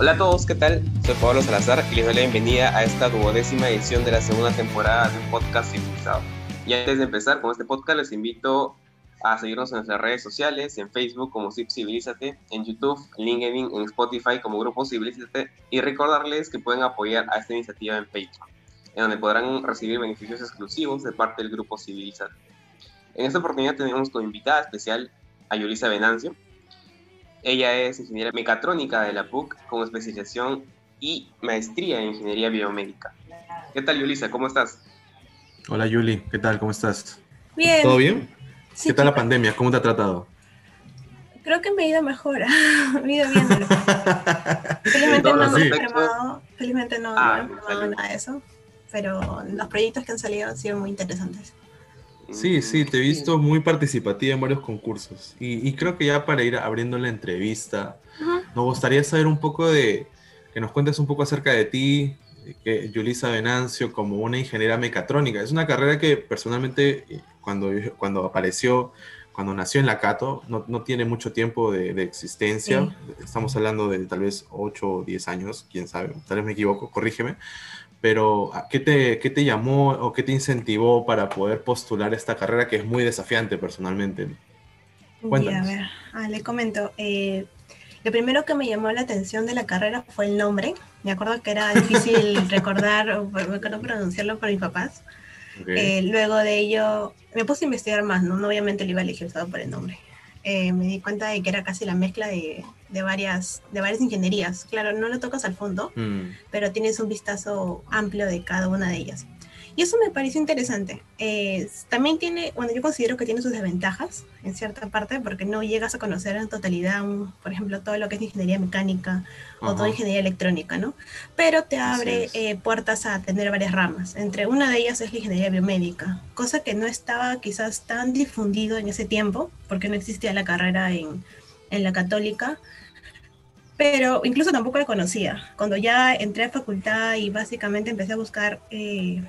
Hola a todos, ¿qué tal? Soy Pablo Salazar y les doy la bienvenida a esta duodécima edición de la segunda temporada de un podcast civilizado. Y antes de empezar con este podcast, les invito a seguirnos en nuestras redes sociales, en Facebook como Zip Civilízate, en YouTube, en LinkedIn, en Spotify como Grupo Civilízate y recordarles que pueden apoyar a esta iniciativa en Patreon, en donde podrán recibir beneficios exclusivos de parte del Grupo Civilízate. En esta oportunidad tenemos como invitada especial a Yulisa Venancio. Ella es ingeniera mecatrónica de la PUC con especialización y maestría en ingeniería biomédica. ¿Qué tal, Yulisa? ¿Cómo estás? Hola, Yuli. ¿Qué tal? ¿Cómo estás? Bien. ¿Todo bien? ¿Qué tal la pandemia? ¿Cómo te ha tratado? Creo que me he ido mejor. me he ido bien. Felizmente no me he enfermado. Felizmente no, Ah, me he enfermado nada de eso. Pero los proyectos que han salido han sido muy interesantes. Sí, sí, te he visto muy participativa en varios concursos. Y, y creo que ya para ir abriendo la entrevista, Ujú. nos gustaría saber un poco de, que nos cuentes un poco acerca de ti, que Yulisa Venancio como una ingeniera mecatrónica. Es una carrera que personalmente eh, cuando, cuando apareció, cuando nació en la Cato, no, no tiene mucho tiempo de, de existencia. Estamos hablando de tal vez 8 o 10 años, quién sabe, tal vez me equivoco, corrígeme. Pero, ¿a ¿qué te, ¿qué te llamó o qué te incentivó para poder postular esta carrera que es muy desafiante personalmente? Cuéntanos. a ver, ah, le comento. eh, lo primero que me llamó la atención de la carrera fue el nombre. Me acuerdo que era difícil recordar o me acuerdo pronunciarlo por mis papás. Ok. Eh, luego de ello, me puse a investigar más, ¿no? No obviamente lo iba a elegir solo por el nombre. Eh, me di cuenta de que era casi la mezcla de, de, varias, de varias ingenierías. Claro, no lo tocas al fondo, Mm, pero tienes un vistazo amplio de cada una de ellas. Y eso me pareció interesante. Eh, también tiene, bueno, yo considero que tiene sus desventajas en cierta parte porque no llegas a conocer en totalidad, un- por ejemplo, todo lo que es ingeniería mecánica o toda ingeniería electrónica, ¿no? Pero te abre eh, puertas a tener varias ramas. Entre una de ellas es la ingeniería biomédica, cosa que no estaba quizás tan difundido en ese tiempo porque no existía la carrera en, en la católica pero incluso tampoco la conocía. Cuando ya entré a facultad y básicamente empecé a buscar eh,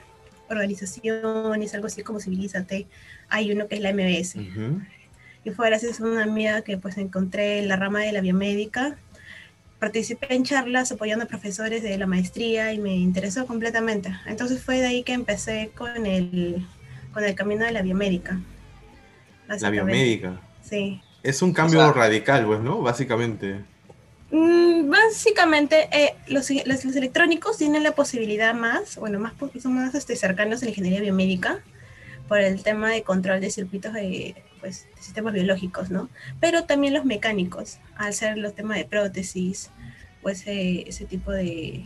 organizaciones, algo así como Civilízate, hay uno que es la MBS. Y fue gracias a una amiga que pues encontré en la rama de la biomédica. Participé en charlas apoyando a profesores de la maestría y me interesó completamente. Entonces fue de ahí que empecé con el, con el camino de la biomédica. La biomédica. Sí. Es un cambio sea- radical, pues, ¿no? Básicamente. Mm, Básicamente, eh, los, los- los electrónicos tienen la posibilidad más, bueno, más porque son más este, cercanos a la ingeniería biomédica por el tema de control de circuitos de, pues, de sistemas biológicos, ¿no? Pero también los mecánicos, al ser los temas de prótesis, pues eh, ese tipo de,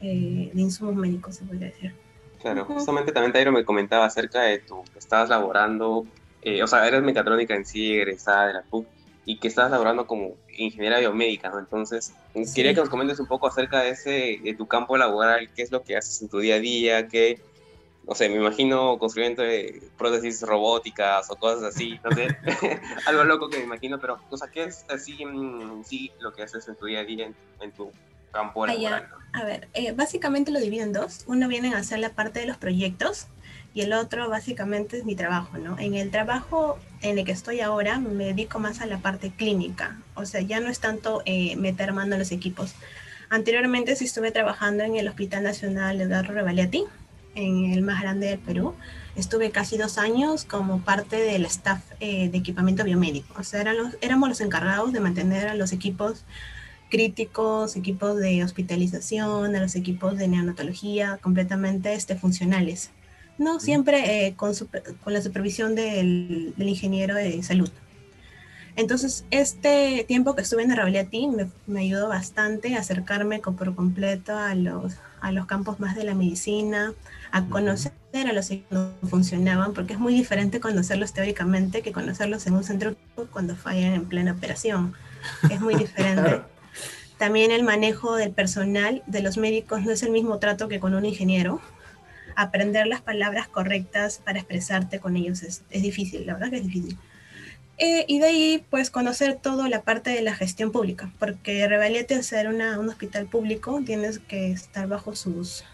eh, de insumos médicos, se podría decir. Claro, justamente también Tairo me comentaba acerca de tu que estabas laborando, eh, o sea, eres mecatrónica en sí, egresada de la PUC, y que estabas laborando como ingeniera biomédica, ¿no? Entonces, Sí. quería que nos comentes un poco acerca de ese, de tu campo laboral, qué es lo que haces en tu día a día, qué, no sé, me imagino construyendo eh, prótesis robóticas o cosas así, no sé, algo loco que me imagino, pero, o sea, ¿qué es así en sí lo que haces en tu día a día en, en tu campo laboral? ¿no? A ver, eh, básicamente lo divido en dos. Uno viene a hacer la parte de los proyectos y el otro básicamente es mi trabajo, ¿no? En el trabajo en el que estoy ahora me dedico más a la parte clínica, o sea, ya no es tanto eh, meter mano en los equipos. Anteriormente sí estuve trabajando en el Hospital Nacional Eduardo Revaliati, en el más grande del Perú. Estuve casi dos años como parte del staff eh, de equipamiento biomédico, o sea, eran los- éramos los encargados de mantener a los equipos críticos, equipos de hospitalización, a los equipos de neonatología completamente este, funcionales. No siempre eh, con, super- con la supervisión del, del ingeniero de salud. Entonces, este tiempo que estuve en Arrabaliati me, me ayudó bastante a acercarme con- por completo a los, a los campos más de la medicina, a conocer a los que funcionaban, porque es muy diferente conocerlos teóricamente que conocerlos en un centro cuando fallan en plena operación. Es muy diferente. Claro. También el manejo del personal de los médicos no es el mismo trato que con un ingeniero. Aprender las palabras correctas para expresarte con ellos es, es difícil, la verdad que es difícil. Eh, y de ahí, pues, conocer toda la parte de la gestión pública, porque Revaliete, al ser una, un hospital público, tienes que estar bajo sus,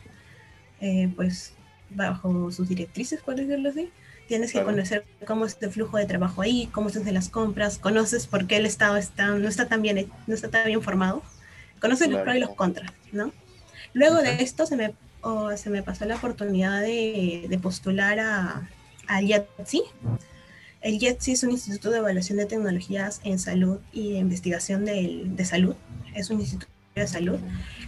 eh, pues, bajo sus directrices, por decirlo así. Tienes que Claro. conocer cómo es el flujo de trabajo ahí, cómo se hacen las compras, conoces por qué el Estado está, no está tan bien, no está tan bien formado, conoces los pros y los contras, ¿no? Luego de esto se me, se me pasó la oportunidad de, de postular a, al IETSI. El IETSI es un instituto de evaluación de tecnologías en salud y investigación de, de salud. Es un instituto de salud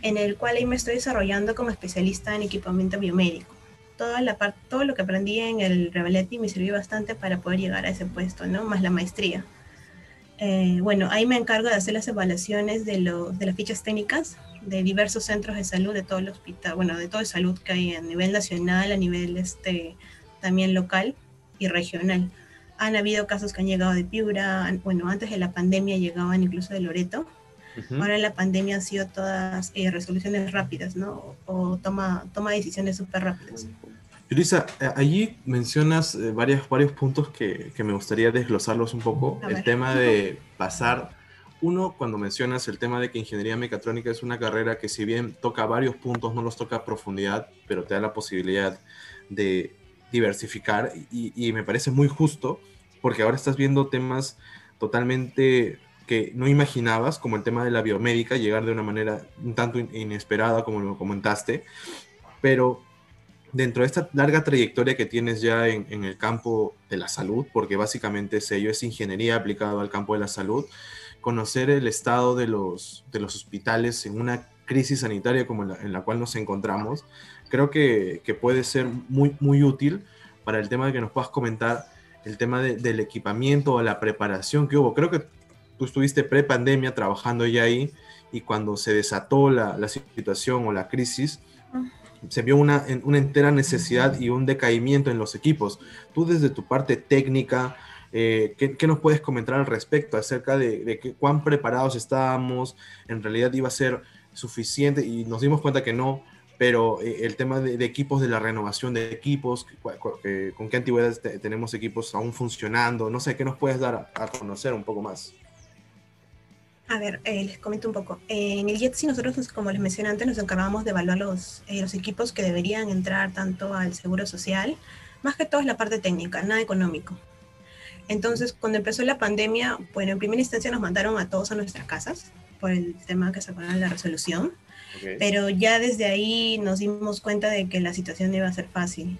en el cual ahí me estoy desarrollando como especialista en equipamiento biomédico. Toda la parte, todo lo que aprendí en el Reveletti me sirvió bastante para poder llegar a ese puesto, ¿no? Más la maestría. Eh, bueno, ahí me encargo de hacer las evaluaciones de, de, las fichas técnicas de diversos centros de salud de todo el hospital, bueno, de todo el salud que hay a nivel nacional, a nivel este, también local y regional. Han habido casos que han llegado de Piura, bueno, antes de la pandemia llegaban incluso de Loreto. Ahora en la pandemia han sido todas eh, resoluciones rápidas, ¿no? O toma, toma decisiones súper rápidas. Luisa, eh, allí mencionas eh, varios, varios puntos que, que, me gustaría desglosarlos un poco. el tema de pasar, uno, cuando mencionas el tema de que ingeniería mecatrónica es una carrera que si bien toca varios puntos, no los toca a profundidad, pero te da la posibilidad de diversificar y, me parece muy justo porque ahora estás viendo temas totalmente que no imaginabas, como el tema de la biomédica, llegar de una manera un tanto inesperada, como lo comentaste, pero dentro de esta larga trayectoria que tienes ya en, el campo de la salud, porque básicamente es ello, es ingeniería aplicado al campo de la salud, conocer el estado de los, de los hospitales en una crisis sanitaria como en la, cual nos encontramos, creo que, que, puede ser muy, muy útil para el tema de que nos puedas comentar el tema del equipamiento o la preparación que hubo. Creo que tú estuviste pre-pandemia trabajando ya ahí y cuando se desató la, la situación o la crisis, se vio una, una entera necesidad y un decaimiento en los equipos. Tú desde tu parte técnica, eh, ¿qué, nos puedes comentar al respecto acerca de, de cuán preparados estábamos? ¿En realidad iba a ser suficiente? Y nos dimos cuenta que no, pero eh, el tema de, equipos, de la renovación de equipos, con qué antigüedad tenemos equipos aún funcionando, no sé, ¿qué nos puedes dar a conocer un poco más? A ver, eh, les comento un poco. en el JETSI nosotros, como les mencioné antes, nos encargamos de evaluar los, los equipos que deberían entrar tanto al Seguro Social, más que todo es la parte técnica, nada económico. Entonces, cuando empezó la pandemia, bueno, en primera instancia nos mandaron a todos a nuestras casas por el tema que sacaron la resolución, pero ya desde ahí nos dimos cuenta de que la situación iba a ser fácil.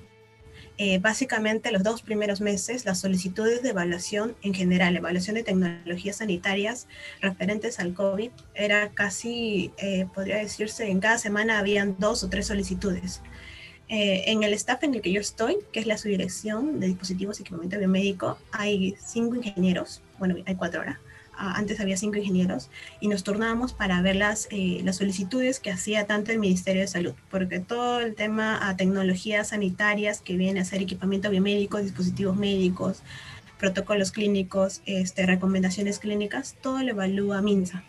Eh, básicamente los dos primeros meses las solicitudes de evaluación en general, evaluación de tecnologías sanitarias referentes al COVID, era casi, eh, podría decirse, en cada semana habían dos o tres solicitudes. Eh, en el staff en el que yo estoy, que es la subdirección de dispositivos y equipamiento biomédico, hay cinco ingenieros, bueno, hay cuatro ahora, antes había cinco ingenieros, y nos turnábamos para ver las, eh, las solicitudes que hacía tanto el Ministerio de Salud, porque todo el tema a tecnologías sanitarias que viene a ser equipamiento biomédico, dispositivos médicos, protocolos clínicos, este, recomendaciones clínicas, todo lo evalúa MINSA.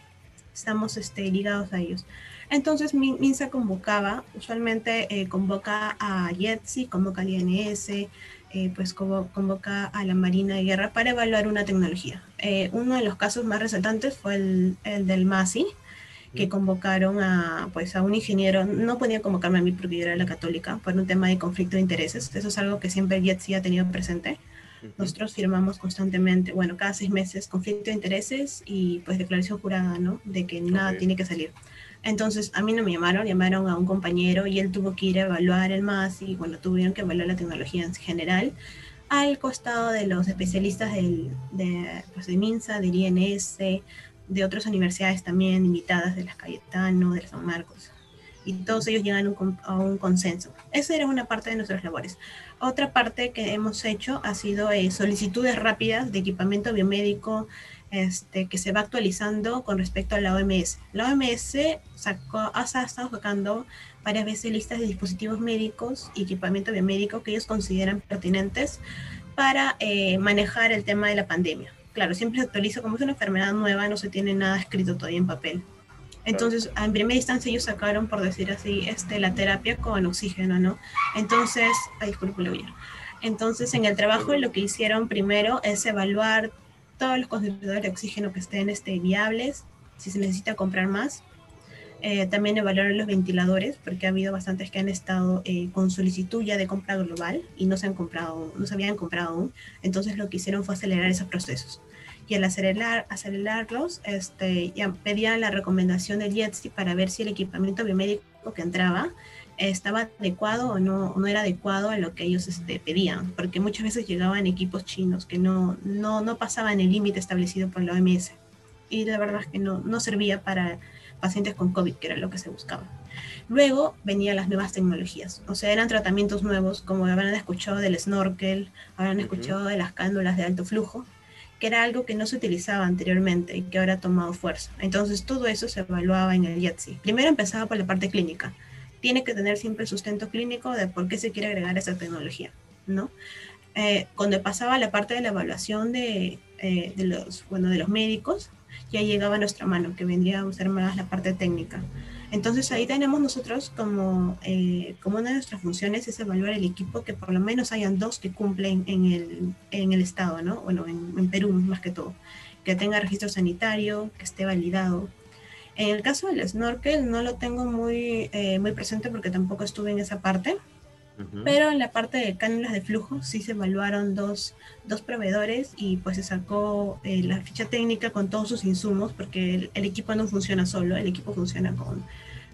Estamos este, ligados a ellos. Entonces MINSA convocaba, usualmente eh, convoca a IETSI, convoca al INS, eh, pues convoca a la Marina de Guerra para evaluar una tecnología. Eh, uno de los casos más resaltantes fue el, del MASI, que convocaron a, pues, a un ingeniero, no podía convocarme a mí porque yo era la católica, por un tema de conflicto de intereses, eso es algo que siempre JETSI ha tenido presente. Nosotros firmamos constantemente, bueno, cada seis meses conflicto de intereses y pues declaración jurada, ¿no? De que nada tiene que salir. Entonces, a mí no me llamaron, llamaron a un compañero y él tuvo que ir a evaluar el MAS y, bueno, tuvieron que evaluar la tecnología en general al costado de los especialistas del, de, pues, de MINSA, del INS, de otras universidades también invitadas, de las Cayetano, de San Marcos. Y todos ellos llegan a un consenso. Esa era una parte de nuestras labores. Otra parte que hemos hecho ha sido eh, solicitudes rápidas de equipamiento biomédico, este, que se va actualizando con respecto a la OMS. La OMS sacó, ha, estado sacando varias veces listas de dispositivos médicos y equipamiento biomédico que ellos consideran pertinentes para eh, manejar el tema de la pandemia. Claro, siempre se actualiza como es una enfermedad nueva, no se tiene nada escrito todavía en papel. Entonces, en primera instancia ellos sacaron, por decir así, este, la terapia con oxígeno, ¿no? Entonces, ay, disculpe, Entonces, en el trabajo lo que hicieron primero es evaluar todos los concentradores de oxígeno que estén este, viables, si se necesita comprar más. Eh, también evaluar los ventiladores, porque ha habido bastantes que han estado eh, con solicitud ya de compra global y no se han comprado, no se habían comprado aún. Entonces lo que hicieron fue acelerar esos procesos. y al acelerar, acelerarlos, este, ya pedían la recomendación del JETSI para ver si el equipamiento biomédico que entraba estaba adecuado o no, no era adecuado a lo que ellos este, pedían, porque muchas veces llegaban equipos chinos que no, no, no pasaban el límite establecido por la OMS. Y la verdad es que no, no servía para pacientes con COVID, que era lo que se buscaba. Luego venían las nuevas tecnologías, o sea, eran tratamientos nuevos, como habrán escuchado del snorkel, habrán escuchado de las cándulas de alto flujo, que era algo que no se utilizaba anteriormente y que ahora ha tomado fuerza. Entonces todo eso se evaluaba en el IATSI. Primero empezaba por la parte clínica. Tiene que tener siempre sustento clínico de por qué se quiere agregar esa tecnología, ¿no? Eh, cuando pasaba la parte de la evaluación de, eh, de, los, bueno, de los médicos, ya llegaba a nuestra mano, que vendría a ser más la parte técnica. Entonces ahí tenemos nosotros como, eh, como una de nuestras funciones es evaluar el equipo, que por lo menos hayan dos que cumplen en el, en el estado, ¿no? Bueno, en, Perú más que todo, que tenga registro sanitario, que esté validado. En el caso del snorkel no lo tengo muy, eh, muy presente porque tampoco estuve en esa parte, pero en la parte de cánulas de flujo sí se evaluaron dos, dos proveedores y pues se sacó eh, la ficha técnica con todos sus insumos porque el, equipo no funciona solo, el equipo funciona con,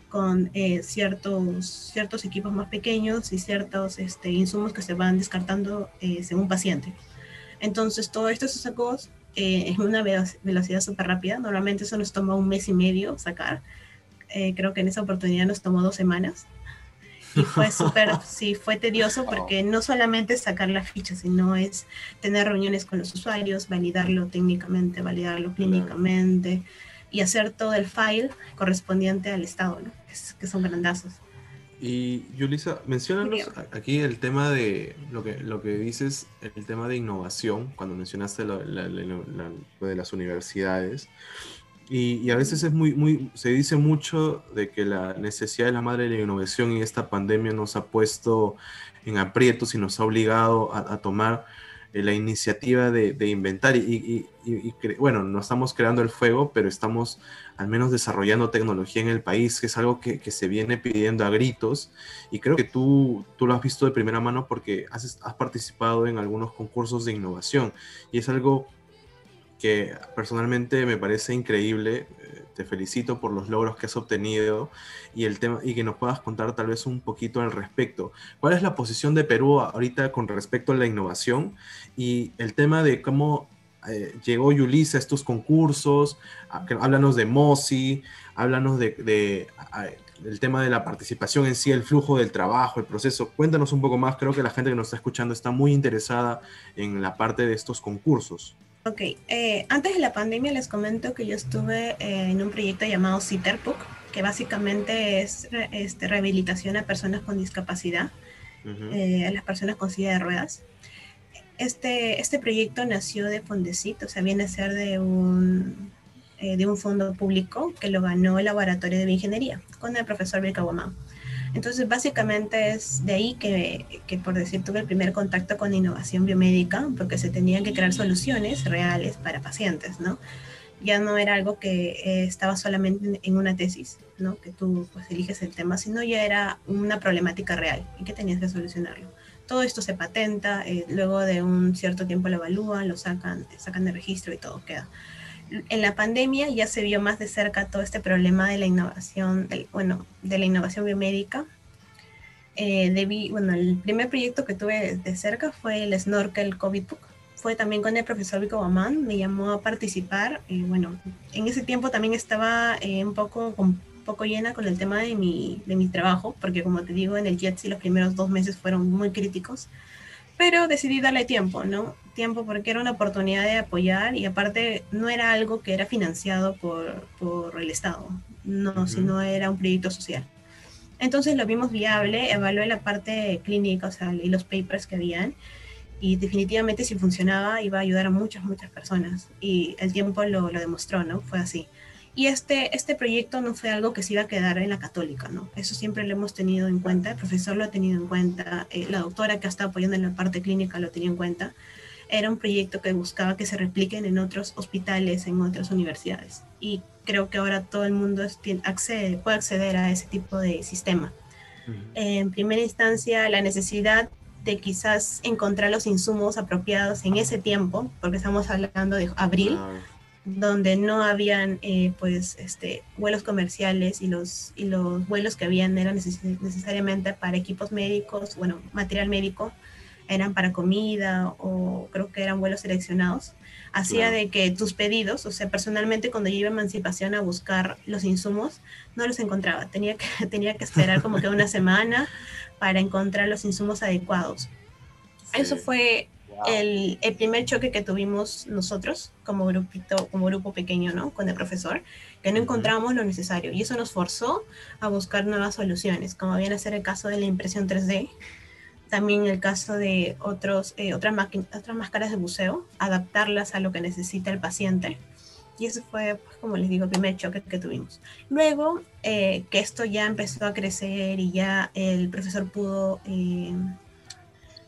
con eh, ciertos, ciertos equipos más pequeños y ciertos este, insumos que se van descartando eh, según paciente. Entonces todo esto se sacó en una velocidad súper rápida, normalmente eso nos toma un mes y medio sacar, creo que en esa oportunidad nos tomó dos semanas y fue súper, sí, fue tedioso porque no solamente es sacar la ficha, sino es tener reuniones con los usuarios, validarlo técnicamente, validarlo clínicamente y hacer todo el file correspondiente al estado, ¿no? que, son grandazos. Y Yulisa, mencionanos aquí el tema de lo que, lo que dices, el tema de innovación, cuando mencionaste lo de las universidades. Y, a veces es muy, muy, se dice mucho de que la necesidad de la madre de la innovación y esta pandemia nos ha puesto en aprietos y nos ha obligado a, tomar eh, la iniciativa de, inventar. Y, bueno, no estamos creando el fuego, pero estamos al menos desarrollando tecnología en el país, que es algo que, se viene pidiendo a gritos. Y creo que tú, tú lo has visto de primera mano porque has, has participado en algunos concursos de innovación. Y es algo que personalmente me parece increíble. Eh, te felicito por los logros que has obtenido y el tema y que nos puedas contar tal vez un poquito al respecto. ¿Cuál es la posición de Perú ahorita con respecto a la innovación y el tema de cómo eh, llegó Yulisa a estos concursos? Háblanos de MOSI, háblanos de, el tema de la participación en sí, el flujo del trabajo, el proceso. Cuéntanos un poco más. Creo que la gente que nos está escuchando está muy interesada en la parte de estos concursos. Ok, eh, antes de la pandemia les comento que yo estuve eh, en un proyecto llamado CITERPUC, que básicamente es este, rehabilitación a personas con discapacidad, eh, a las personas con silla de ruedas. Este, este proyecto nació de Fondesit, o sea, viene a ser de un, de un fondo público que lo ganó el Laboratorio de Bioingeniería con el profesor Vilca entonces, básicamente es de ahí que, que, por decir, tuve el primer contacto con innovación biomédica, porque se tenían que crear soluciones reales para pacientes, ¿no? Ya no era algo que eh, estaba solamente en una tesis, ¿no? Que tú pues eliges el tema, sino ya era una problemática real y que tenías que solucionarlo. Todo esto se patenta, eh, luego de un cierto tiempo lo evalúan, lo sacan, sacan de registro y todo queda en la pandemia ya se vio más de cerca todo este problema de la innovación, bueno, de la innovación biomédica. Eh, bueno, el primer proyecto que tuve de cerca fue el Snorkel COVID Book. Fue también con el profesor Vico Bamán, me llamó a participar. Y bueno, en ese tiempo también estaba eh, un poco, un poco llena con el tema de mi, de mi trabajo, porque como te digo, en el JETSI los primeros dos meses fueron muy críticos pero decidí darle tiempo, ¿no? Tiempo porque era una oportunidad de apoyar y aparte no era algo que era financiado por, por el Estado, no, sino era un proyecto social. Entonces lo vimos viable, evalué la parte clínica, o sea, leí los papers que habían y definitivamente si funcionaba iba a ayudar a muchas, muchas personas y el tiempo lo, lo demostró, ¿no? Fue así. Y este, este proyecto no fue algo que se iba a quedar en la católica, ¿no? Eso siempre lo hemos tenido en cuenta, el profesor lo ha tenido en cuenta, eh, la doctora que ha estado apoyando en la parte clínica lo tenía en cuenta. Era un proyecto que buscaba que se repliquen en otros hospitales, en otras universidades. Y creo que ahora todo el mundo accede, puede acceder a ese tipo de sistema. En primera instancia, la necesidad de quizás encontrar los insumos apropiados en ese tiempo, porque estamos hablando de abril, donde no habían eh, pues este vuelos comerciales y los y los vuelos que habían eran necesariamente para equipos médicos bueno material médico eran para comida o creo que eran vuelos seleccionados. Hacía de que tus pedidos o sea personalmente cuando yo iba a emancipación a buscar los insumos no los encontraba. Tenía que tenía que esperar como que una semana para encontrar los insumos adecuados. Eso fue el, el, primer choque que tuvimos nosotros como grupito, como grupo pequeño, ¿no? Con el profesor, que no encontrábamos lo necesario. Y eso nos forzó a buscar nuevas soluciones, como viene a ser el caso de la impresión 3D, también el caso de otros, eh, otras, otras máscaras de buceo, adaptarlas a lo que necesita el paciente. Y eso fue, pues, como les digo, el primer choque que tuvimos. Luego, eh, que esto ya empezó a crecer y ya el profesor pudo eh,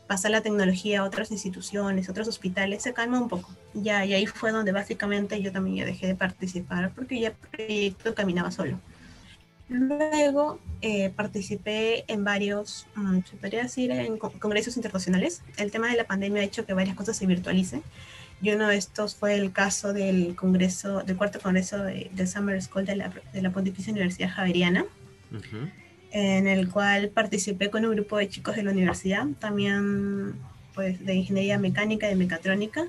pasar la tecnología a otras instituciones, otros hospitales, se calma un poco. Ya, y ahí fue donde básicamente yo también ya dejé de participar porque ya el proyecto caminaba solo. Luego eh, participé en varios, mm, se podría decir, en congresos internacionales. El tema de la pandemia ha hecho que varias cosas se virtualicen. Y uno de estos fue el caso del congreso, del cuarto congreso de, Summer School de la, de la Pontificia Universidad Javeriana. Uh en el cual participé con un grupo de chicos de la universidad, también pues de ingeniería mecánica y de mecatrónica,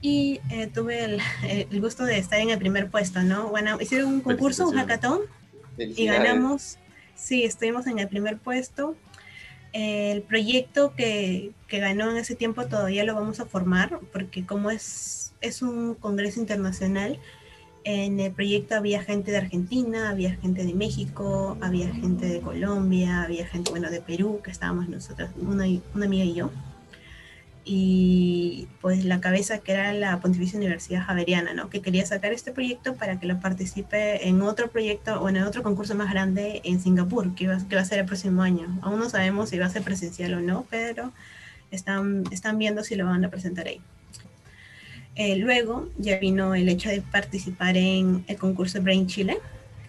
y eh, tuve el, el, gusto de estar en el primer puesto, ¿no? Bueno, hicieron un concurso, un hackathon, y ganamos, sí, estuvimos en el primer puesto. El proyecto que, que, ganó en ese tiempo todavía lo vamos a formar, porque como es, es un congreso internacional, en el proyecto había gente de Argentina, había gente de México, había gente de Colombia, había gente, bueno, de Perú, que estábamos nosotros, una, una amiga y yo. Y pues la cabeza que era la Pontificia Universidad Javeriana, ¿no? Que quería sacar este proyecto para que lo participe en otro proyecto o en otro concurso más grande en Singapur, que va, que va a ser el próximo año. Aún no sabemos si va a ser presencial o no, pero están, están viendo si lo van a presentar ahí. Eh, luego ya vino el hecho de participar en el concurso Brain Chile,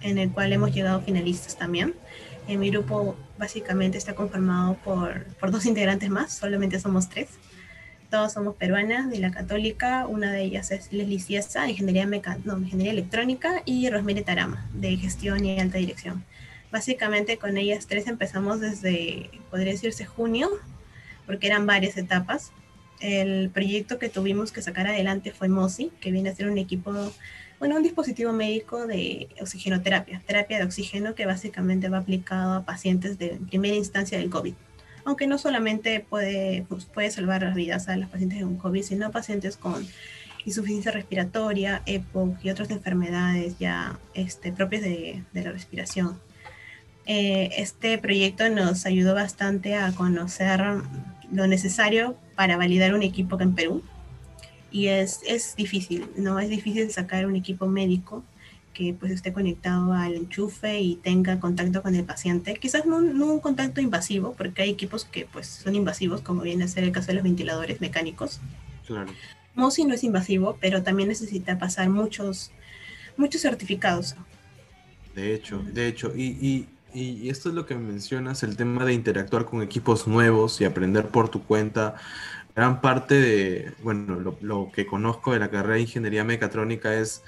en el cual hemos llegado finalistas también. En mi grupo básicamente está conformado por, por dos integrantes más, solamente somos tres. Todos somos peruanas de la católica, una de ellas es Leslie Ciesa, ingeniería, no, ingeniería electrónica, y Rosemary Tarama, de gestión y alta dirección. Básicamente con ellas tres empezamos desde, podría decirse, junio, porque eran varias etapas el proyecto que tuvimos que sacar adelante fue MOSI, que viene a ser un equipo, bueno, un dispositivo médico de oxigenoterapia, terapia de oxígeno que básicamente va aplicado a pacientes de primera instancia del COVID. Aunque no solamente puede, pues, puede salvar las vidas a los pacientes con COVID, sino pacientes con insuficiencia respiratoria, EPOC y otras enfermedades ya este, propias de, de la respiración. Eh, este proyecto nos ayudó bastante a conocer lo necesario para validar un equipo en Perú. Y es, es difícil, ¿no? Es difícil sacar un equipo médico que pues esté conectado al enchufe y tenga contacto con el paciente. Quizás no, no, un contacto invasivo, porque hay equipos que pues son invasivos, como viene a ser el caso de los ventiladores mecánicos. Claro. MOSI no es invasivo, pero también necesita pasar muchos, muchos certificados. De hecho, de hecho, y, y esto es lo que mencionas, el tema de interactuar con equipos nuevos y aprender por tu cuenta. Gran parte de, bueno, lo, que conozco de la carrera de ingeniería mecatrónica es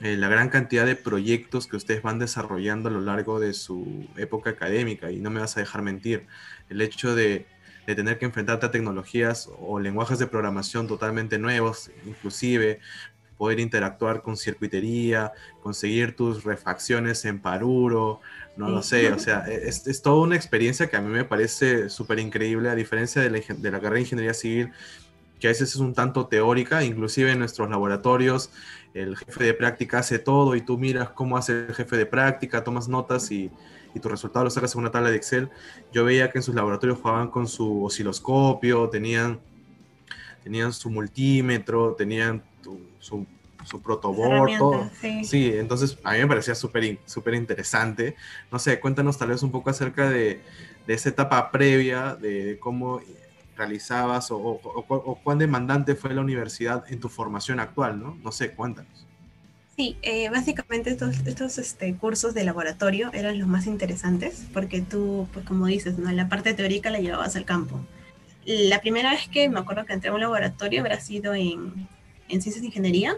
eh, la gran cantidad de proyectos que ustedes van desarrollando a lo largo de su época académica. Y no me vas a dejar mentir, el hecho de, de tener que enfrentarte a tecnologías o lenguajes de programación totalmente nuevos, inclusive poder interactuar con circuitería, conseguir tus refacciones en Paruro, no lo sé, o sea, e, es, es, toda una experiencia que a mí me parece súper increíble, a diferencia de la, de la carrera de ingeniería civil, que a veces es un tanto teórica, inclusive en nuestros laboratorios el jefe de práctica hace todo y tú miras cómo hace el jefe de práctica, tomas notas y, y tu resultado lo sacas en una tabla de Excel. Yo veía que en sus laboratorios jugaban con su osciloscopio, tenían, tenían su multímetro, tenían su su protoboard, todo. Sí. entonces a mí me parecía súper súper interesante. No sé, cuéntanos tal vez un poco acerca de, de esa etapa previa, de cómo realizabas o, o, cuán demandante fue la universidad en tu formación actual, ¿no? No sé, cuéntanos. Sí, eh, básicamente estos, estos este, cursos de laboratorio eran los más interesantes porque tú, pues como dices, ¿no? la parte teórica la llevabas al campo La primera vez que me acuerdo que entré a un laboratorio habrá sido en, en ciencias de ingeniería,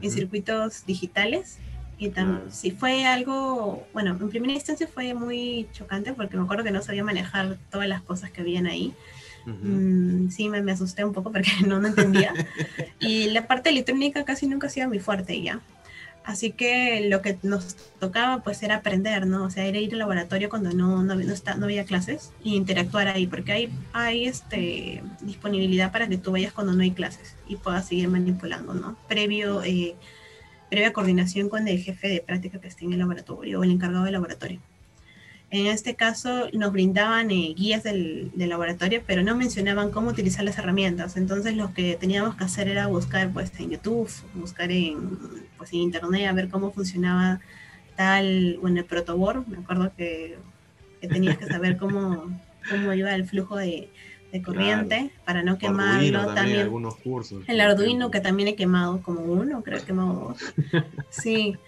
en circuitos digitales. Y también, sí, fue algo, bueno, en primera instancia fue muy chocante porque me acuerdo que no sabía manejar todas las cosas que habían ahí. Mm, sí, me, me, asusté un poco porque no, no entendía. y la parte electrónica casi nunca ha sido muy fuerte ya. Así que lo que nos tocaba pues era aprender, ¿no? O sea, era ir al laboratorio cuando no, no, no, está, no había clases y interactuar ahí, porque hay, hay este, disponibilidad para que tú vayas cuando no hay clases y puedas seguir manipulando, ¿no? Previo, eh, previa coordinación con el jefe de práctica que esté en el laboratorio o el encargado del laboratorio. En este caso nos brindaban eh, guías del, laboratorio, pero no mencionaban cómo utilizar las herramientas. Entonces lo que teníamos que hacer era buscar pues, en YouTube, buscar en, pues, en Internet a ver cómo funcionaba tal, bueno, el protoboard. Me acuerdo que, tenías que saber cómo, cómo iba el flujo de, corriente para no quemarlo. También, algunos cursos, el Arduino que también he quemado como uno, creo que he quemado dos. Sí.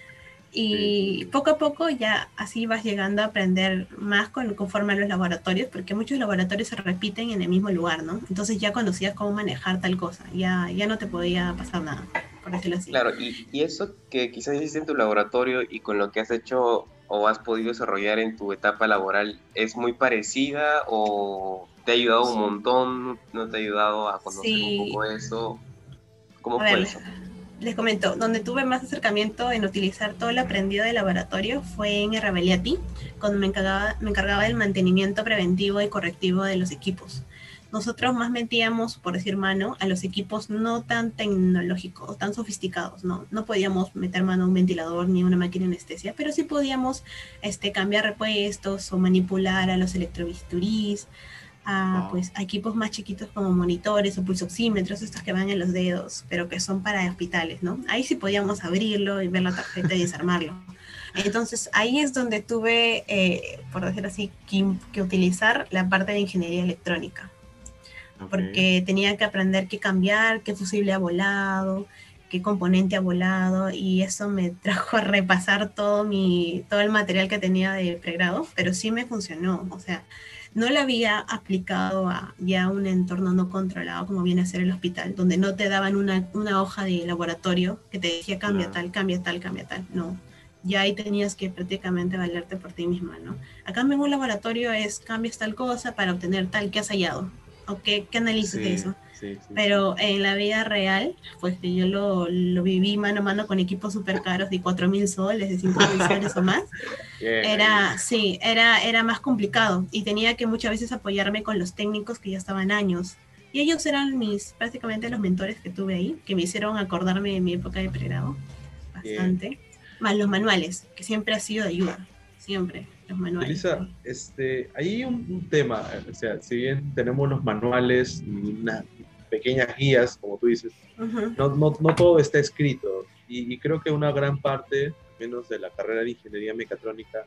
Y poco a poco ya así vas llegando a aprender más con, conforme a los laboratorios, porque muchos laboratorios se repiten en el mismo lugar, ¿no? Entonces ya conocías cómo manejar tal cosa, ya, ya no te podía pasar nada, por decirlo así. Claro, y, y eso que quizás hiciste en tu laboratorio y con lo que has hecho o has podido desarrollar en tu etapa laboral, ¿es muy parecida o te ha ayudado un montón? ¿No te ha ayudado a conocer un poco eso? ¿Cómo fue eso? Les comento, donde tuve más acercamiento en utilizar todo lo aprendido de laboratorio fue en Rebeliati, cuando me encargaba, me encargaba del mantenimiento preventivo y correctivo de los equipos. Nosotros más metíamos, por decir mano, a los equipos no tan tecnológicos, tan sofisticados, ¿no? No podíamos meter mano a un ventilador ni a una máquina de anestesia, pero sí podíamos este, cambiar repuestos o manipular a los electrovisturiz, a, pues, equipos más chiquitos como monitores o pulsoxímetros, estos que van en los dedos, pero que son para hospitales, ¿no? Ahí sí podíamos abrirlo y ver la tarjeta y desarmarlo. Entonces ahí es donde tuve, eh, por decir así, que, utilizar la parte de ingeniería electrónica. Porque tenía que aprender qué cambiar, qué fusible ha volado, qué componente ha volado, y eso me trajo a repasar todo, mi, todo el material que tenía de pregrado, pero sí me funcionó. O sea, no la había aplicado a ya un entorno no controlado como viene a ser el hospital, donde no te daban una, hoja de laboratorio que te decía cambia tal, cambia tal, cambia tal. No, ya ahí tenías que prácticamente valerte por ti misma, ¿no? Acá en un laboratorio es cambias tal cosa para obtener tal que has hallado, o qué, qué análisis de eso. Pero en la vida real, pues que yo lo, lo, viví mano a mano con equipos súper caros de 4 mil soles, de 5 mil soles o más, era, sí, era, era más complicado y tenía que muchas veces apoyarme con los técnicos que ya estaban años. Y ellos eran mis, prácticamente los mentores que tuve ahí, que me hicieron acordarme de mi época de pregrado, bastante. Más los manuales, que siempre ha sido de ayuda, siempre los manuales. Elisa, este, hay un, tema, o sea, si bien tenemos los manuales y una, pequeñas guías, como tú dices, no, no, no, todo está escrito. Y, creo que una gran parte, menos de la carrera de ingeniería mecatrónica,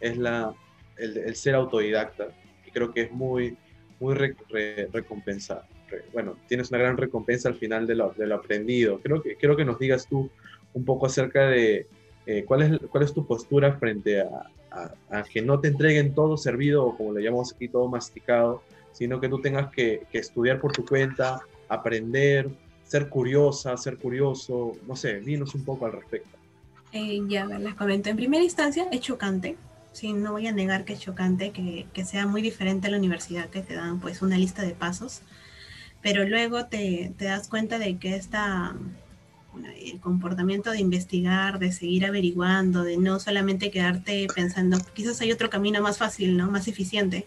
es la, el, ser autodidacta. Y creo que es muy, muy recompensado. bueno, tienes una gran recompensa al final de lo, de lo aprendido. Creo que, creo que nos digas tú un poco acerca de eh, cuál, es, cuál es tu postura frente a, a, a, que no te entreguen todo servido o como le llamamos aquí todo masticado sino que tú tengas que, estudiar por tu cuenta, aprender, ser curiosa, ser curioso, no sé, dinos un poco al respecto. Eh, ya, les comento. En primera instancia es chocante, sí, no voy a negar que es chocante, que, sea muy diferente a la universidad, que te dan pues una lista de pasos, pero luego te, te das cuenta de que esta, el comportamiento de investigar, de seguir averiguando, de no solamente quedarte pensando, quizás hay otro camino más fácil, ¿no? Más eficiente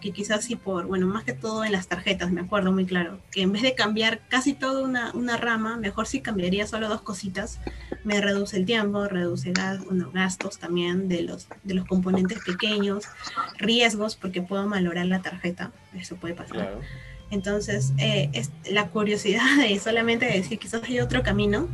que quizás sí por, bueno, más que todo en las tarjetas, me acuerdo muy claro, que en vez de cambiar casi toda una, una rama, mejor si cambiaría solo dos cositas, me reduce el tiempo, reduce gastos también de los, de los componentes pequeños, riesgos, porque puedo valorar la tarjeta, eso puede pasar. Entonces, eh, es la curiosidad de solamente decir quizás hay otro camino,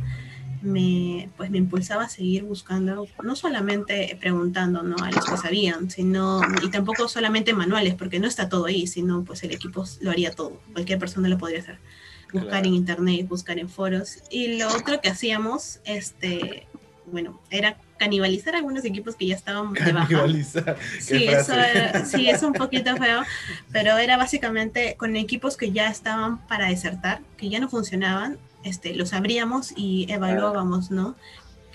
me, pues me impulsaba a seguir buscando, no solamente preguntando ¿no? a los que sabían, sino, y tampoco solamente manuales, porque no está todo ahí, sino pues el equipo lo haría todo, cualquier persona lo podría hacer. Buscar en internet, buscar en foros. Y lo otro que hacíamos, este, bueno, era canibalizar algunos equipos que ya estaban canibalizar. Sí, eso sí, es un poquito feo, pero era básicamente con equipos que ya estaban para desertar, que ya no funcionaban, este, los abríamos y evaluábamos, ¿no?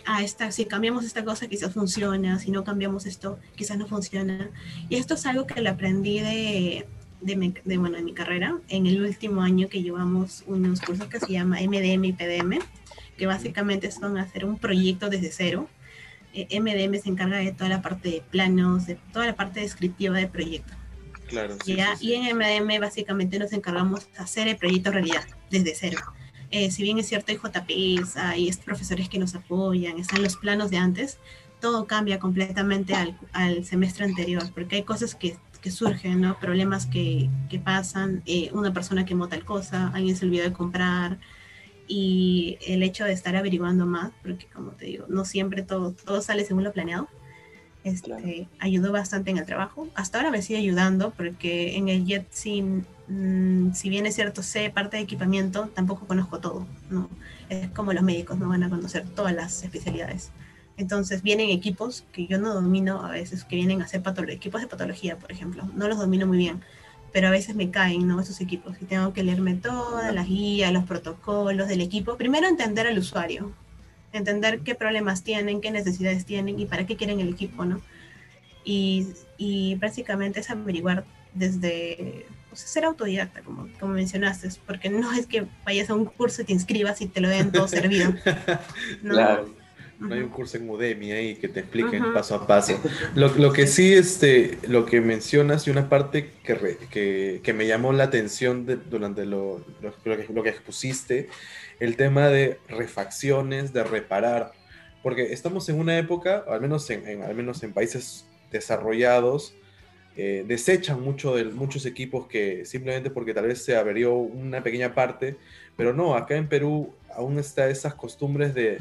Ah, esta, si cambiamos esta cosa quizás funciona, si no cambiamos esto quizás no funciona. Y esto es algo que le aprendí de, de, de, bueno, en mi carrera, en el último año que llevamos unos cursos que se llama MDM y PDM, que básicamente son hacer un proyecto desde cero. Eh, MDM se encarga de toda la parte de planos, de toda la parte descriptiva del proyecto. Claro, ¿ya? Y en MDM básicamente nos encargamos de hacer el proyecto realidad, desde cero. Eh, si bien es cierto, hay JPs, hay profesores que nos apoyan, están los planos de antes, todo cambia completamente al, al semestre anterior, porque hay cosas que que surgen, ¿no? Problemas que, que pasan, eh, una persona que tal cosa, alguien se olvidó de comprar y el hecho de estar averiguando más, porque como te digo, no siempre todo, todo sale según lo planeado, este, ayudó bastante en el trabajo. Hasta ahora me sigue ayudando porque en el Jet, si, mm, si bien es cierto, sé parte de equipamiento, tampoco conozco todo, ¿no? Es como los médicos, no van a conocer todas las especialidades. Entonces vienen equipos que yo no domino a veces, que vienen a hacer equipos de patología, por ejemplo. No los domino muy bien, pero a veces me caen ¿no? esos equipos y tengo que leerme todas las guías, los protocolos del equipo. Primero entender al usuario, entender qué problemas tienen, qué necesidades tienen y para qué quieren el equipo, ¿no? Y, y básicamente es averiguar desde ser autodidacta, como, como mencionaste, porque no es que vayas a un curso y te inscribas y te lo den todo servido. ¿no? Claro no hay un curso en Udemy ahí que te expliquen paso a paso. Lo, lo, que sí, este, lo que mencionas y una parte que, que, que me llamó la atención durante lo, lo, que, lo, que, expusiste, el tema de refacciones, de reparar, porque estamos en una época, al menos en, al menos en países desarrollados, eh, desechan mucho de, muchos equipos que simplemente porque tal vez se averió una pequeña parte, pero no, acá en Perú aún está esas costumbres de,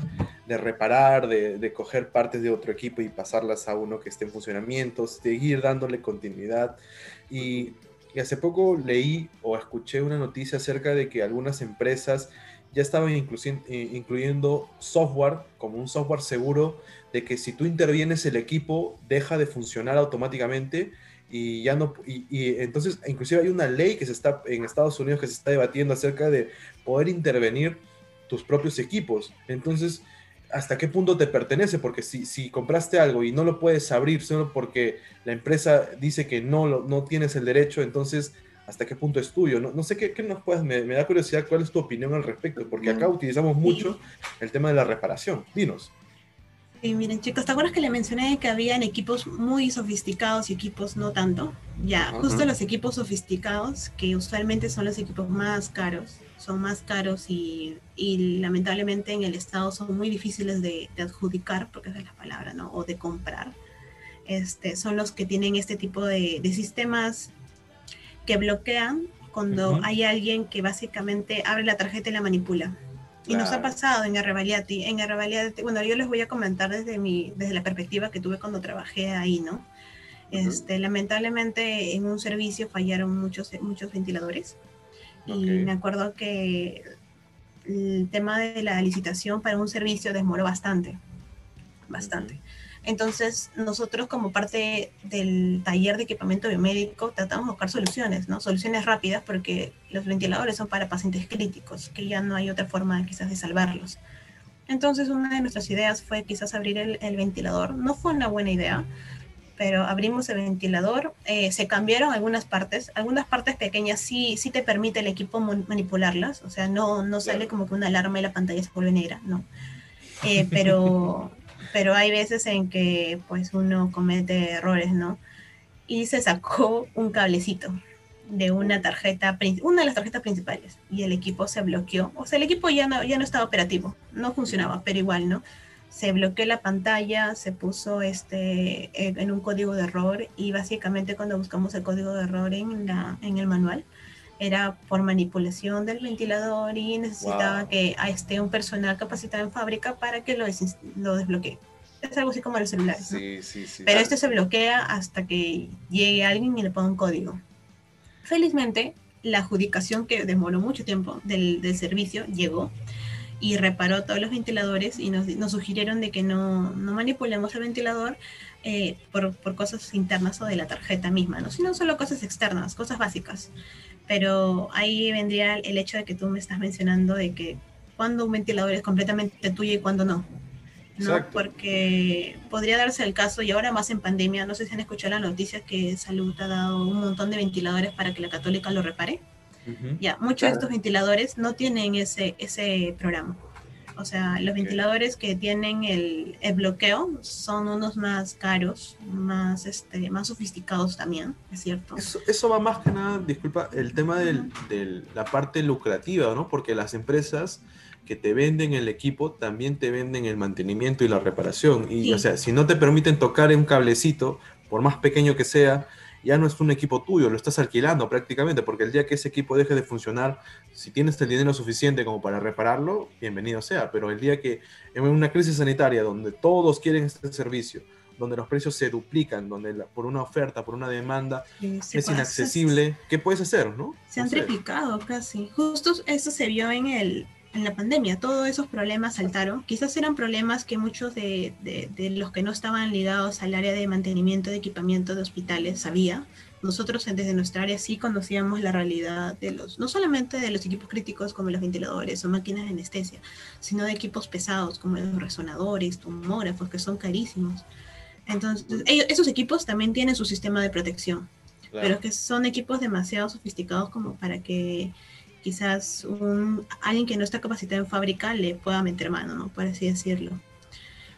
de reparar, de, de, coger partes de otro equipo y pasarlas a uno que esté en funcionamiento, seguir dándole continuidad. Y, y, hace poco leí o escuché una noticia acerca de que algunas empresas ya estaban incluyendo software como un software seguro de que si tú intervienes el equipo deja de funcionar automáticamente y ya no y, y, entonces inclusive hay una ley que se está en Estados Unidos que se está debatiendo acerca de poder intervenir tus propios equipos. Entonces, ¿hasta qué punto te pertenece? Porque si, si compraste algo y no lo puedes abrir solo porque la empresa dice que no, no tienes el derecho, entonces, ¿hasta qué punto es tuyo? No, no sé qué, qué nos puedes, me, me, da curiosidad cuál es tu opinión al respecto, porque acá utilizamos mucho el tema de la reparación. Dinos. Sí, miren chicos, ¿te acuerdas que le mencioné que habían equipos muy sofisticados y equipos no tanto? Ya, justo los equipos sofisticados, que usualmente son los equipos más caros, son más caros y, y lamentablemente en el Estado son muy difíciles de, de, adjudicar, porque esa es la palabra, ¿no? O de comprar. Este, son los que tienen este tipo de, de sistemas que bloquean cuando uh -huh. hay alguien que básicamente abre la tarjeta y la manipula. Y nos ha pasado en Arrevaliati. En Arrevaliati, bueno, yo les voy a comentar desde, mi, desde la perspectiva que tuve cuando trabajé ahí, ¿no? Este, uh -huh. Lamentablemente en un servicio fallaron muchos, muchos ventiladores. Okay. Y me acuerdo que el tema de la licitación para un servicio demoró bastante. Bastante. Uh -huh. Entonces, nosotros como parte del taller de equipamiento biomédico tratamos de buscar soluciones, ¿no? Soluciones rápidas porque los ventiladores son para pacientes críticos, que ya no hay otra forma quizás de salvarlos. Entonces, una de nuestras ideas fue quizás abrir el, el ventilador. No fue una buena idea, pero abrimos el ventilador, eh, se cambiaron algunas partes, algunas partes pequeñas sí, sí te permite el equipo manipularlas, o sea, no, no sale como que una alarma y la pantalla se vuelve negra, ¿no? Eh, pero pero hay veces en que pues uno comete errores, ¿no? Y se sacó un cablecito de una tarjeta, una de las tarjetas principales y el equipo se bloqueó. O sea, el equipo ya no, ya no estaba operativo, no funcionaba, pero igual, ¿no? Se bloqueó la pantalla, se puso este, en un código de error y básicamente cuando buscamos el código de error en, la, en el manual, era por manipulación del ventilador y necesitaba wow. que esté un personal capacitado en fábrica para que lo, des lo desbloquee. Es algo así como los celulares. Sí, ¿no? sí, sí. Pero esto se bloquea hasta que llegue alguien y le ponga un código. Felizmente, la adjudicación que demoró mucho tiempo del, del servicio llegó y reparó todos los ventiladores y nos, nos sugirieron de que no, no manipulemos el ventilador eh, por, por, cosas internas o de la tarjeta misma, ¿no? sino solo cosas externas, cosas básicas. Pero ahí vendría el hecho de que tú me estás mencionando de que cuando un ventilador es completamente tuyo y cuando no. ¿no? Porque podría darse el caso, y ahora más en pandemia, no sé si han escuchado la noticia que Salud ha dado un montón de ventiladores para que la católica lo repare. Ya, muchos de estos ventiladores no tienen ese, ese programa. O sea, los ventiladores que tienen el, el, bloqueo son unos más caros, más, este, más sofisticados también, es cierto. Eso, eso va más que nada, disculpa, el tema de la parte lucrativa, ¿no? Porque las empresas que te venden el equipo también te venden el mantenimiento y la reparación. Y, sí. o sea, si no te permiten tocar un cablecito, por más pequeño que sea, ya no es un equipo tuyo, lo estás alquilando prácticamente, porque el día que ese equipo deje de funcionar, si tienes el dinero suficiente como para repararlo, bienvenido sea, pero el día que en una crisis sanitaria donde todos quieren este servicio, donde los precios se duplican, donde la, por una oferta, por una demanda es inaccesible, ¿qué puedes hacer? ¿no? Se han no triplicado casi. Justo eso se vio en el, en la pandemia, todos esos problemas saltaron. Quizás eran problemas que muchos de, de, de, los que no estaban ligados al área de mantenimiento de equipamiento de hospitales sabía. Nosotros desde nuestra área sí conocíamos la realidad de los, no solamente de los equipos críticos como los ventiladores o máquinas de anestesia, sino de equipos pesados como los resonadores, tomógrafos, que son carísimos. Entonces, ellos, esos equipos también tienen su sistema de protección, claro. pero que son equipos demasiado sofisticados como para que quizás un, alguien que no está capacitado en fábrica le pueda meter mano, ¿no? por así decirlo.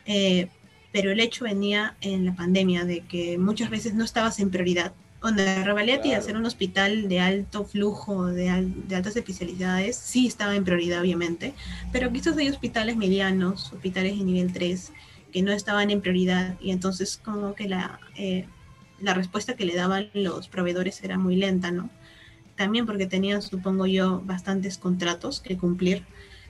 Eh, pero el hecho venía en la pandemia de que muchas veces no estabas en prioridad. Donde Revaleti, claro. hacer un hospital de alto flujo, de, al, de, altas especialidades, sí estaba en prioridad, obviamente, pero quizás hay hospitales medianos, hospitales de nivel 3, que no estaban en prioridad y entonces como que la, eh, la respuesta que le daban los proveedores era muy lenta, ¿no? También porque tenían, supongo yo, bastantes contratos que cumplir,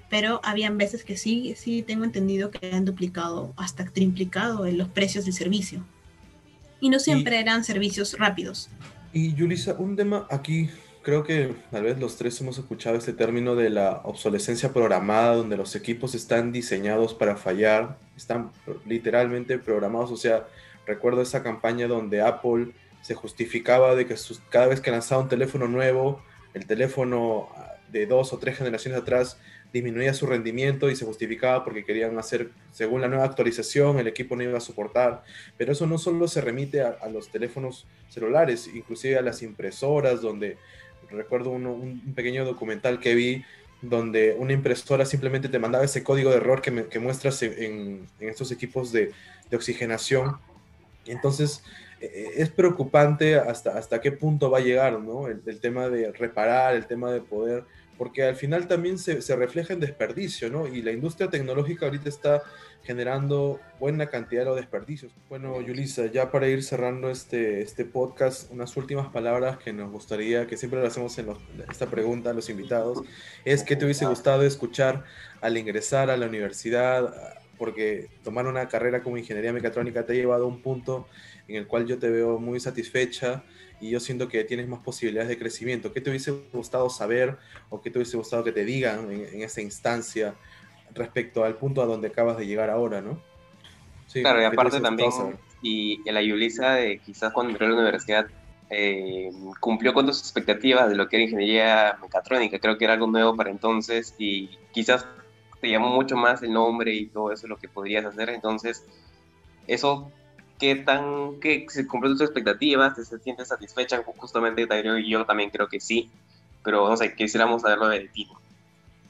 pero habían veces que sí, sí tengo entendido que han duplicado, hasta triplicado en los precios del servicio. Y no siempre y, eran servicios rápidos. Y Yulisa, un tema aquí, creo que tal vez los tres hemos escuchado este término de la obsolescencia programada, donde los equipos están diseñados para fallar, están literalmente programados, o sea, recuerdo esa campaña donde Apple se justificaba de que cada vez que lanzaba un teléfono nuevo, el teléfono de dos o tres generaciones atrás disminuía su rendimiento y se justificaba porque querían hacer, según la nueva actualización, el equipo no iba a soportar. Pero eso no solo se remite a, los teléfonos celulares, inclusive a las impresoras, donde recuerdo un pequeño documental que vi donde una impresora simplemente te mandaba ese código de error que, me, que muestras en, estos equipos de, de oxigenación. Entonces es preocupante hasta, hasta qué punto va a llegar, ¿no? El, el, tema de reparar, el tema de poder, porque al final también se, se, refleja en desperdicio, ¿no? Y la industria tecnológica ahorita está generando buena cantidad de desperdicios. Bueno, Yulisa, ya para ir cerrando este, este podcast, unas últimas palabras que nos gustaría, que siempre lo hacemos en los, esta pregunta a los invitados, es que te hubiese gustado escuchar al ingresar a la universidad, porque tomar una carrera como ingeniería mecatrónica te ha llevado a un punto en el cual yo te veo muy satisfecha y yo siento que tienes más posibilidades de crecimiento. ¿Qué te hubiese gustado saber o qué te hubiese gustado que te digan en, en esa instancia respecto al punto a donde acabas de llegar ahora, no? Sí, claro, y aparte también, y, y la Yulisa, de quizás cuando entró a la universidad, eh, cumplió con tus expectativas de lo que era ingeniería mecatrónica. Creo que era algo nuevo para entonces y quizás te llamó mucho más el nombre y todo eso lo que podrías hacer. Entonces, eso qué tan, que se cumplió tus expectativas, te sientes satisfecha, justamente yo, yo también creo que sí, pero no sé, quisiéramos saberlo de ti.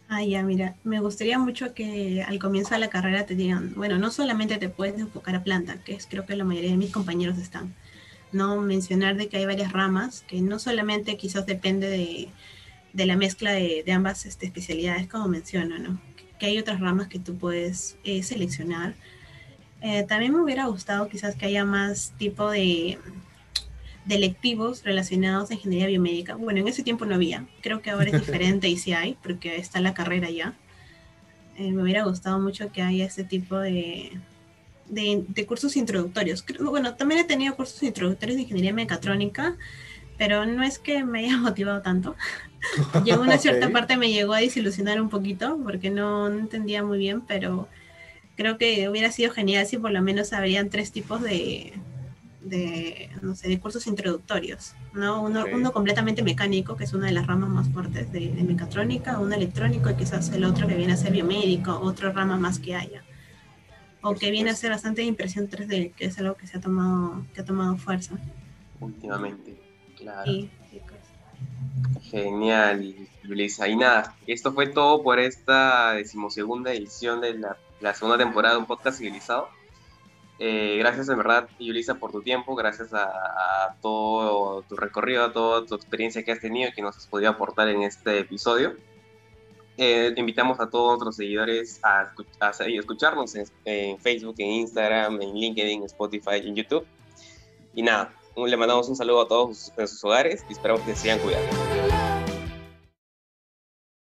Ah, ya, mira, me gustaría mucho que al comienzo de la carrera te digan, bueno, no solamente te puedes enfocar a planta, que es creo que la mayoría de mis compañeros están, no mencionar de que hay varias ramas, que no solamente quizás depende de, de la mezcla de, de ambas este, especialidades, como menciono, ¿no? Que hay otras ramas que tú puedes eh, seleccionar eh, también me hubiera gustado quizás que haya más tipo de, de electivos relacionados a ingeniería biomédica. Bueno, en ese tiempo no había. Creo que ahora es diferente y sí hay, porque está la carrera ya. Eh, me hubiera gustado mucho que haya ese tipo de, de, de cursos introductorios. Bueno, también he tenido cursos introductorios de ingeniería mecatrónica, pero no es que me haya motivado tanto. llegó una cierta parte me llegó a desilusionar un poquito porque no, entendía muy bien, pero creo que hubiera sido genial si por lo menos habrían tres tipos de, de, no sé, de cursos introductorios, ¿no? Uno, uno, completamente mecánico, que es una de las ramas más fuertes de, mecatrónica, uno electrónico y quizás el otro que viene a ser biomédico, otra rama más que haya. O que viene a ser bastante impresión 3D, que es algo que se ha tomado, que ha tomado fuerza. Últimamente, claro. Genial, Yulisa. Y nada, esto fue todo por esta decimosegunda edición de la, la segunda temporada de un podcast civilizado. Eh, gracias en verdad, Yulisa, por tu tiempo, gracias a, todo tu recorrido, a toda tu experiencia que has tenido y que nos has podido aportar en este episodio. Eh, invitamos a todos nuestros seguidores a, escucharnos en, Facebook, en Instagram, en LinkedIn, Spotify, en YouTube. Y nada, le mandamos un saludo a todos en sus hogares y esperamos que se sigan cuidando.